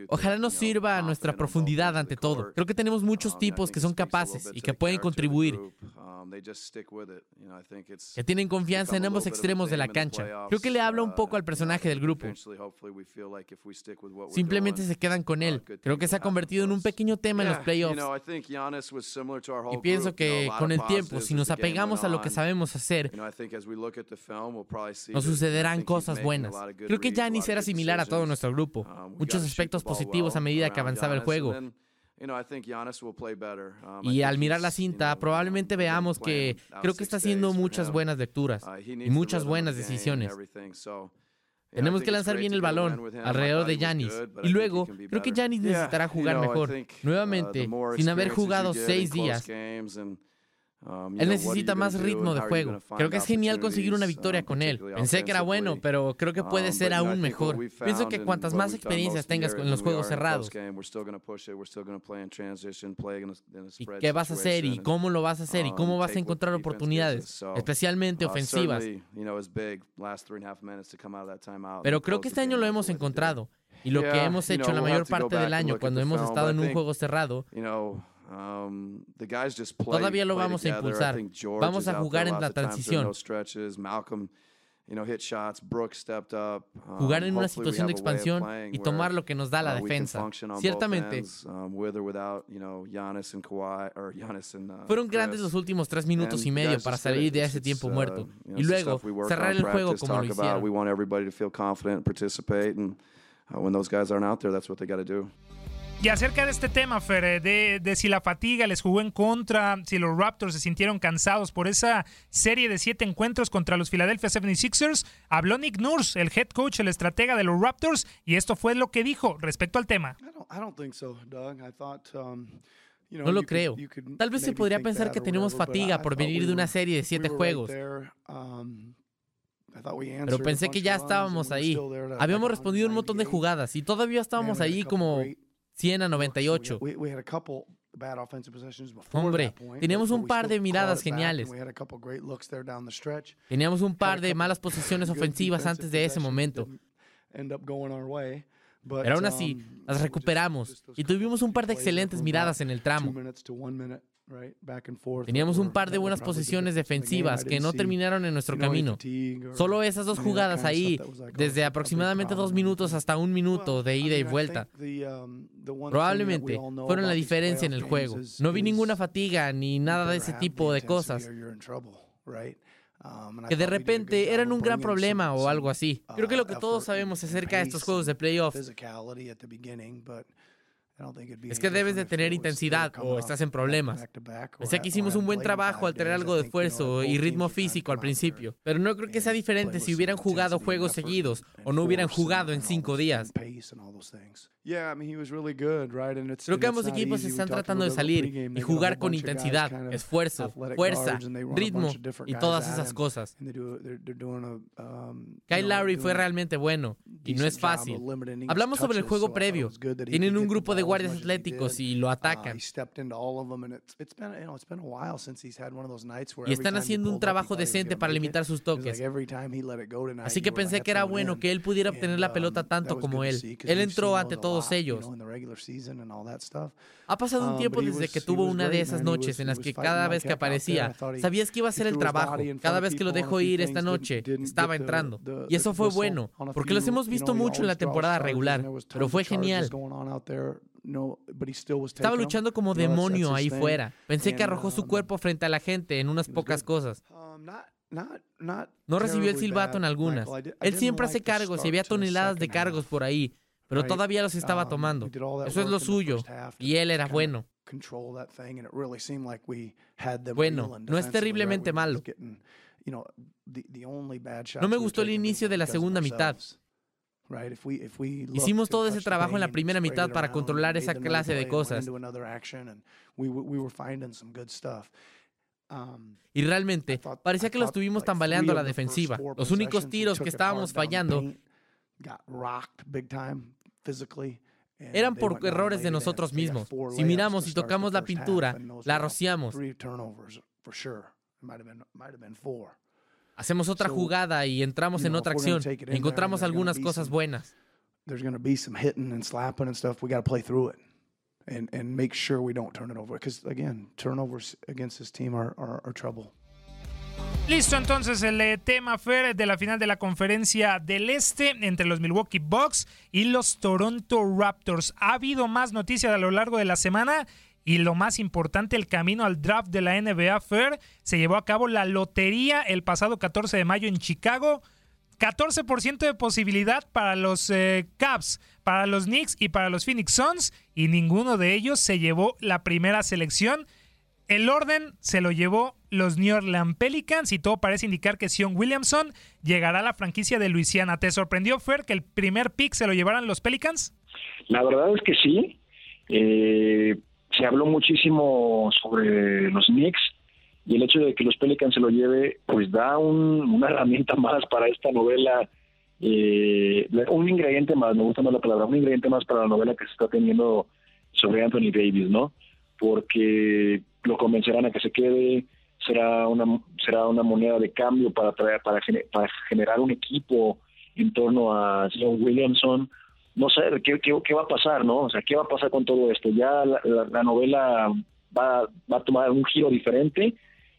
ojalá nos sirva a nuestra profundidad ante todo. Creo que tenemos muchos tipos que son capaces y que pueden contribuir, que tienen confianza en ambos extremos de la cancha. Creo que le habla un poco al personaje del grupo. Simplemente se quedan con él. Creo que se ha convertido en un pequeño tema en los playoffs. Y pienso que con el tiempo, si nos apegamos a lo que sabemos hacer, nos sucederán cosas buenas. Creo que Giannis era similar a todo nuestro grupo. Muchos aspectos positivos a medida que avanzaba el juego. Y al mirar la cinta, probablemente veamos que creo que está haciendo muchas buenas lecturas y muchas buenas decisiones. Tenemos que lanzar bien el balón alrededor de Yanis. Y luego, creo que Yanis necesitará jugar mejor. Nuevamente, sin haber jugado seis días. Um, él necesita más ritmo de juego. Creo que es genial conseguir una victoria um, con él. Pensé que era bueno, pero creo que puede um, ser aún mejor. Pienso que cuantas más experiencias tengas en los juegos cerrados, y qué vas a hacer y cómo lo vas a hacer y cómo vas a encontrar oportunidades, especialmente uh, ofensivas. Pero creo que este año lo hemos encontrado. Y lo que hemos hecho la mayor parte del año cuando hemos estado en un juego cerrado, Todavía lo vamos a impulsar. Vamos a jugar en la transición. Jugar en una situación de expansión y tomar lo que nos da la defensa. Ciertamente, fueron grandes los últimos tres minutos y medio para salir de ese tiempo uh, muerto. y luego cerrar el juego como lo hicieron. Y acerca de este tema, Fer, eh, de, si la fatiga les jugó en contra, si los Raptors se sintieron cansados por esa serie de siete encuentros contra los Philadelphia 76ers, habló Nick Nurse, el head coach, el estratega de los Raptors, y esto fue lo que dijo respecto al tema. No lo creo. Tal vez se podría pensar que tenemos fatiga por venir de una serie de siete juegos. Um, Pero pensé que ya estábamos ahí. Habíamos respondido un montón de jugadas y todavía estábamos ahí como 100 a 98. Hombre, teníamos un par de miradas geniales. Teníamos un par de malas posiciones ofensivas antes de ese momento. Pero aún así, las recuperamos y tuvimos un par de excelentes miradas en el tramo. Teníamos un par de buenas posiciones defensivas que no terminaron en nuestro camino. Solo esas dos jugadas ahí, desde aproximadamente dos minutos hasta un minuto de ida y vuelta, um, probablemente fueron la diferencia en el juego. No vi ninguna fatiga ni nada de ese tipo de cosas que de repente eran un gran problema o algo así. Creo que lo que todos sabemos acerca de estos juegos de playoffs es que debes de tener intensidad o estás en problemas. Pensé que hicimos un buen trabajo al tener algo de esfuerzo y ritmo físico al principio, pero no creo que sea diferente si hubieran jugado juegos seguidos o no hubieran jugado en cinco días. Creo que ambos equipos están tratando de salir y jugar con intensidad, esfuerzo, fuerza, ritmo y todas esas cosas. Kyle Lowry fue realmente bueno y no es fácil. Hablamos sobre el juego previo. Tienen un grupo de guardias atléticos y lo atacan. Y están haciendo un trabajo decente para limitar sus toques. Así que pensé que era bueno que él pudiera obtener la pelota tanto como él. Él entró ante todo ellos. Ha pasado un Um, tiempo desde que tuvo una de esas noches en las que cada vez que aparecía, sabías que iba a hacer el trabajo. Cada vez que lo dejó ir esta noche, estaba entrando. Y eso fue bueno, porque los hemos visto mucho en la temporada regular, pero fue genial. Estaba luchando como demonio ahí fuera. Pensé que arrojó su cuerpo frente a la gente en unas pocas cosas. No recibió el silbato en algunas. Él siempre hace cargos y había toneladas de cargos por ahí pero todavía los estaba tomando. Eso es lo suyo. Y él era bueno. Bueno, no es terriblemente malo. No me gustó el inicio de la segunda mitad. Hicimos todo ese trabajo en la primera mitad para controlar esa clase de cosas. Y realmente, parecía que lo estuvimos tambaleando a la defensiva. Los únicos tiros que estábamos fallando eran por errores de nosotros mismos. Si miramos y tocamos la pintura, la rociamos. Hacemos otra jugada y entramos en otra acción. Encontramos algunas cosas buenas. And, and make sure we don't turn it over. Because again, turnovers against this team are, are, are trouble. Listo entonces el eh, tema Fer de la final de la conferencia del Este entre los Milwaukee Bucks y los Toronto Raptors. Ha habido más noticias a lo largo de la semana y lo más importante, el camino al draft de la NBA Fer. Se llevó a cabo la lotería el pasado 14 de mayo en Chicago. 14% de posibilidad para los eh, Cavs, para los Knicks y para los Phoenix Suns y ninguno de ellos se llevó la primera selección. El orden se lo llevó los New Orleans Pelicans y todo parece indicar que Sion Williamson llegará a la franquicia de Luisiana. ¿Te sorprendió, Fer, que el primer pick se lo llevaran los Pelicans? La verdad es que sí. Eh, se habló muchísimo sobre los Knicks y el hecho de que los Pelicans se lo lleve, pues da una herramienta más para esta novela, eh, un ingrediente más, me gusta más la palabra, un ingrediente más para la novela que se está teniendo sobre Anthony Davis, ¿no? Porque lo convencerán a que se quede, será una será una moneda de cambio para traer para, para generar un equipo en torno a John Williamson no sé ¿qué, qué, va a pasar no o sea qué va a pasar con todo esto ya la, novela va, va a tomar un giro diferente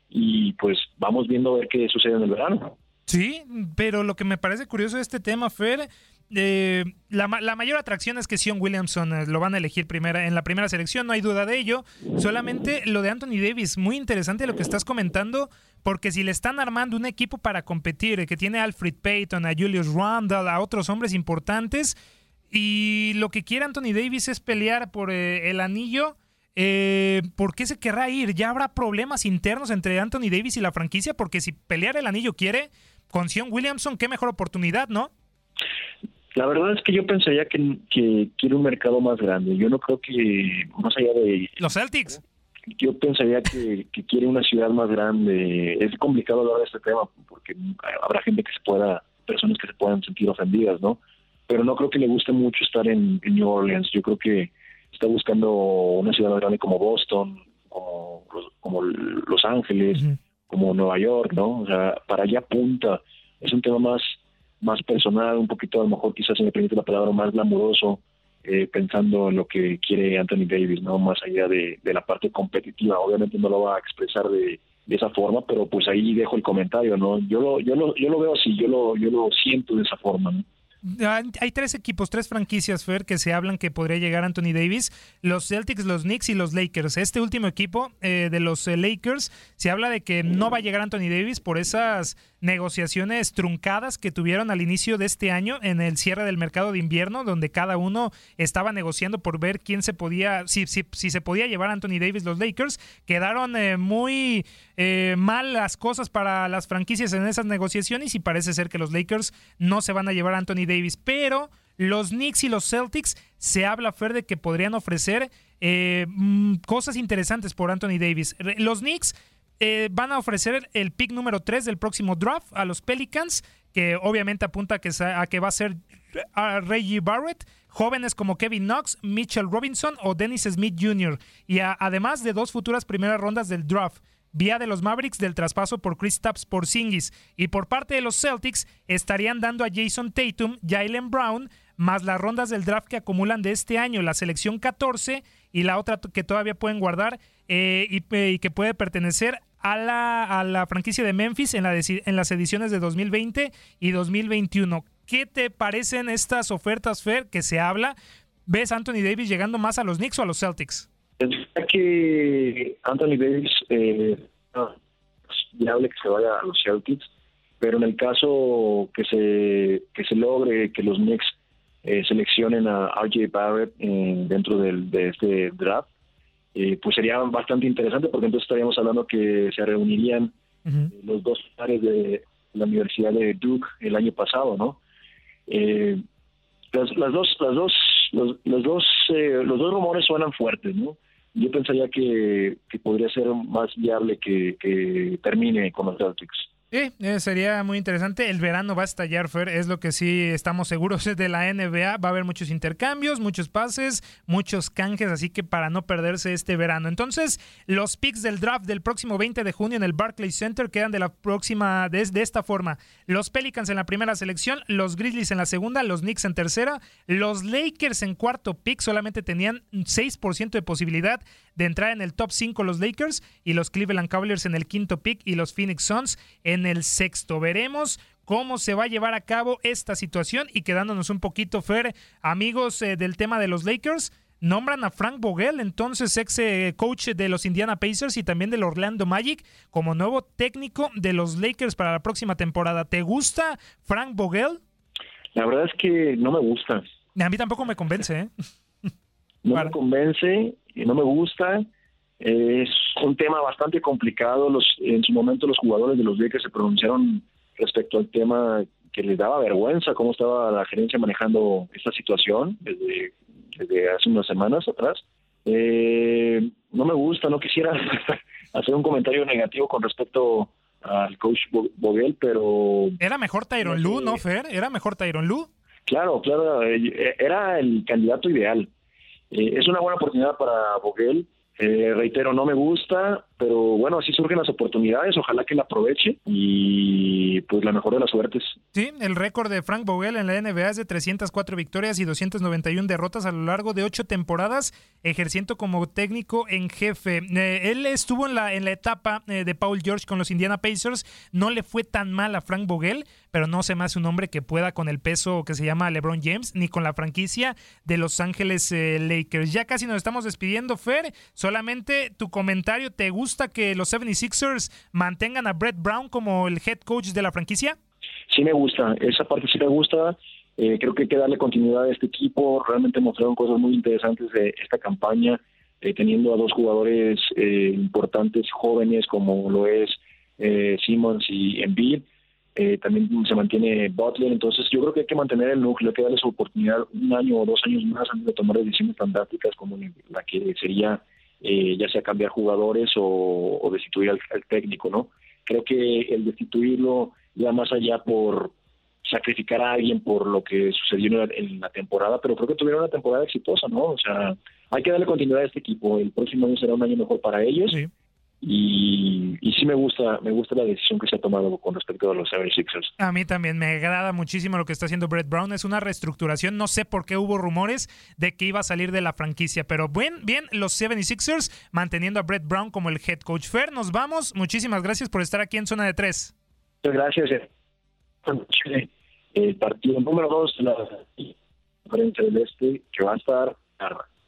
y pues vamos viendo a ver qué sucede en el verano. Sí pero lo que me parece curioso de este tema Fer eh, la, mayor atracción es que Sion Williamson eh, lo van a elegir primera, en la primera selección, no hay duda de ello. Solamente lo de Anthony Davis, muy interesante lo que estás comentando, porque si le están armando un equipo para competir, eh, que tiene a Alfred Payton, a Julius Randle, a otros hombres importantes, y lo que quiere Anthony Davis es pelear por el anillo. ¿Por qué se querrá ir? ¿Ya habrá problemas internos entre Anthony Davis y la franquicia? Porque si pelear el anillo quiere, con Sion Williamson, qué mejor oportunidad, ¿no? La verdad es que yo pensaría que, quiere un mercado más grande. Yo no creo que, más allá de... Los Celtics. Yo pensaría que, quiere una ciudad más grande. Es complicado hablar de este tema porque habrá gente que se pueda, personas que se puedan sentir ofendidas, ¿no? Pero no creo que le guste mucho estar en, New Orleans. Yo creo que está buscando una ciudad grande como Boston, como, como Los Ángeles, como Nueva York, ¿no? O sea, para allá apunta. Es un tema más, más personal, un poquito a lo mejor quizás se me permite la palabra más glamuroso, eh, pensando en lo que quiere Anthony Davis, ¿no? Más allá de, de la parte competitiva. Obviamente no lo va a expresar de, de esa forma, pero pues ahí dejo el comentario, ¿no? Yo lo, yo lo, yo lo veo así, yo lo, yo lo siento de esa forma, ¿no? Hay tres equipos, tres franquicias, Fer, que se hablan que podría llegar Anthony Davis. Los Celtics, los Knicks y los Lakers. Este último equipo eh, de los eh, Lakers se habla de que no va a llegar Anthony Davis por esas negociaciones truncadas que tuvieron al inicio de este año en el cierre del mercado de invierno, donde cada uno estaba negociando por ver quién se podía, si, se podía llevar a Anthony Davis los Lakers. Quedaron eh, muy mal las cosas para las franquicias en esas negociaciones y parece ser que los Lakers no se van a llevar a Anthony Davis, pero los Knicks y los Celtics se habla, Fer, de que podrían ofrecer eh, mm, cosas interesantes por Anthony Davis. Los Knicks eh, van a ofrecer el pick número 3 del próximo draft a los Pelicans, que obviamente apunta a que, a que va a ser a Reggie Barrett, jóvenes como Kevin Knox, Mitchell Robinson o Dennis Smith Jr., y además de dos futuras primeras rondas del draft vía de los Mavericks del traspaso por Chris Tapps por Singis. Y por parte de los Celtics estarían dando a Jason Tatum, Jalen Brown, más las rondas del draft que acumulan de este año, la selección 14 y la otra que todavía pueden guardar eh, eh, y, que puede pertenecer a la, a la franquicia de Memphis en, la en las ediciones de 2020 y 2021. ¿Qué te parecen estas ofertas, Fer, que se habla? ¿Ves a Anthony Davis llegando más a los Knicks o a los Celtics? Que Anthony Davis eh, viable que se vaya a los Celtics, pero en el caso que se que se logre que los Knicks eh, seleccionen a RJ Barrett eh, dentro del, de este draft, eh, pues sería bastante interesante porque entonces estaríamos hablando que se reunirían los dos pares de la Universidad de Duke el año pasado, ¿no? las, las, dos, las dos, los, los dos, los dos rumores suenan fuertes, ¿no? Yo pensaría que, que podría ser más viable que, que termine con los Celtics. Sí, eh, sería muy interesante. El verano va a estallar, Fer, es lo que sí estamos seguros de la NBA. Va a haber muchos intercambios, muchos pases, muchos canjes, así que para no perderse este verano. Entonces, los picks del draft del próximo 20 de junio en el Barclays Center quedan de la próxima, de, esta forma. Los Pelicans en la primera selección, los Grizzlies en la segunda, los Knicks en tercera, los Lakers en cuarto pick solamente tenían 6% de posibilidad de entrar en el top 5 los Lakers y los Cleveland Cavaliers en el quinto pick y los Phoenix Suns en el sexto. Veremos cómo se va a llevar a cabo esta situación y quedándonos un poquito, Fer, amigos eh, del tema de los Lakers. Nombran a Frank Vogel, entonces ex eh, coach de los Indiana Pacers y también del Orlando Magic, como nuevo técnico de los Lakers para la próxima temporada. ¿Te gusta Frank Vogel? La verdad es que no me gusta. A mí tampoco me convence, ¿eh? no me convence, y no me gusta. Es un tema bastante complicado. Los, en su momento los jugadores de los Lakers se pronunciaron respecto al tema que les daba vergüenza cómo estaba la gerencia manejando esta situación desde, desde hace unas semanas atrás. Eh, no me gusta, no quisiera hacer un comentario negativo con respecto al coach Vogel, pero... Era mejor Tyron Lu, ¿no, Fer? ¿Era mejor Tyron Lu? Claro, claro, eh, era el candidato ideal. Eh, es una buena oportunidad para Vogel. Eh, reitero, no me gusta, pero bueno, así surgen las oportunidades, ojalá que la aproveche y pues la mejor de las suertes. Sí, el récord de Frank Vogel en la NBA es de 304 victorias y 291 derrotas a lo largo de ocho temporadas, ejerciendo como técnico en jefe. Eh, él estuvo en la, en la etapa de Paul George con los Indiana Pacers, no le fue tan mal a Frank Vogel, pero no se me hace un hombre que pueda con el peso que se llama LeBron James, ni con la franquicia de Los Ángeles eh, Lakers. Ya casi nos estamos despidiendo, Fer. Solamente tu comentario, ¿te gusta que los 76ers mantengan a Brett Brown como el head coach de la franquicia? Sí me gusta, esa parte sí me gusta. Eh, creo que hay que darle continuidad a este equipo. Realmente mostraron cosas muy interesantes de esta campaña, eh, teniendo a dos jugadores importantes, jóvenes, como lo es Simmons y Embiid eh, también se mantiene Butler, entonces yo creo que hay que mantener el núcleo, hay que darle su oportunidad un año o dos años más antes de tomar decisiones tan drásticas como la que sería eh, ya sea cambiar jugadores o, destituir al, técnico, ¿no? Creo que el destituirlo ya más allá por sacrificar a alguien por lo que sucedió en la, temporada, pero creo que tuvieron una temporada exitosa, ¿no? O sea, hay que darle continuidad a este equipo. El próximo año será un año mejor para ellos. Y, y, sí me gusta me gusta la decisión que se ha tomado con respecto a los 76ers. A mí también me agrada muchísimo lo que está haciendo Brett Brown. Es una reestructuración. No sé por qué hubo rumores de que iba a salir de la franquicia, pero bien, bien los 76ers manteniendo a Brett Brown como el head coach. Fer, nos vamos. Muchísimas gracias por estar aquí en Zona de Tres. Muchas gracias. El partido número 2 de la conferencia del Este, que va a estar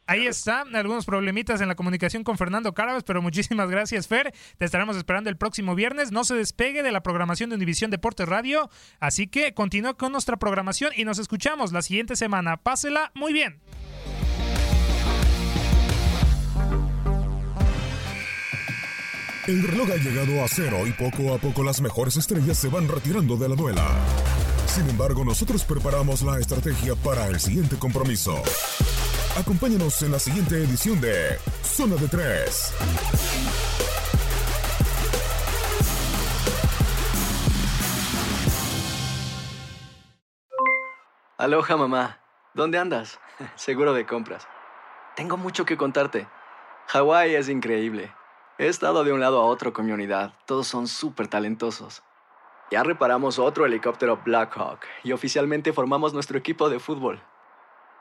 Ahí está, algunos problemitas en la comunicación con Fernando Carabas, pero muchísimas gracias, Fer. Te estaremos esperando el próximo viernes. No se despegue de la programación de Univisión Deportes Radio, así que continúa con nuestra programación y nos escuchamos la siguiente semana. Pásela muy bien. El reloj ha llegado a cero y poco a poco las mejores estrellas se van retirando de la duela. Sin embargo, nosotros preparamos la estrategia para el siguiente compromiso. Acompáñanos en la siguiente edición de Zona de Tres. Aloha mamá, ¿dónde andas? Seguro de compras. Tengo mucho que contarte. Hawái es increíble. He estado de un lado a otro con mi unidad. Todos son súper talentosos. Ya reparamos otro helicóptero Blackhawk y oficialmente formamos nuestro equipo de fútbol.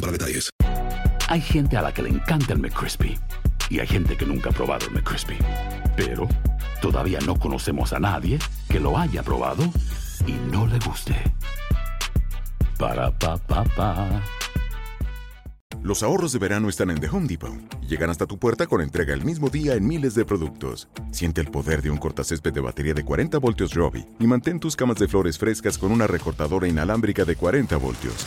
para detalles. Hay gente a la que le encanta el McCrispy y hay gente que nunca ha probado el McCrispy. Pero todavía no conocemos a nadie que lo haya probado y no le guste. Para pa pa pa. Los ahorros de verano están en The Home Depot. Llegan hasta tu puerta con entrega el mismo día en miles de productos. Siente el poder de un cortacésped de batería de 40 voltios Robbie y mantén tus camas de flores frescas con una recortadora inalámbrica de 40 voltios.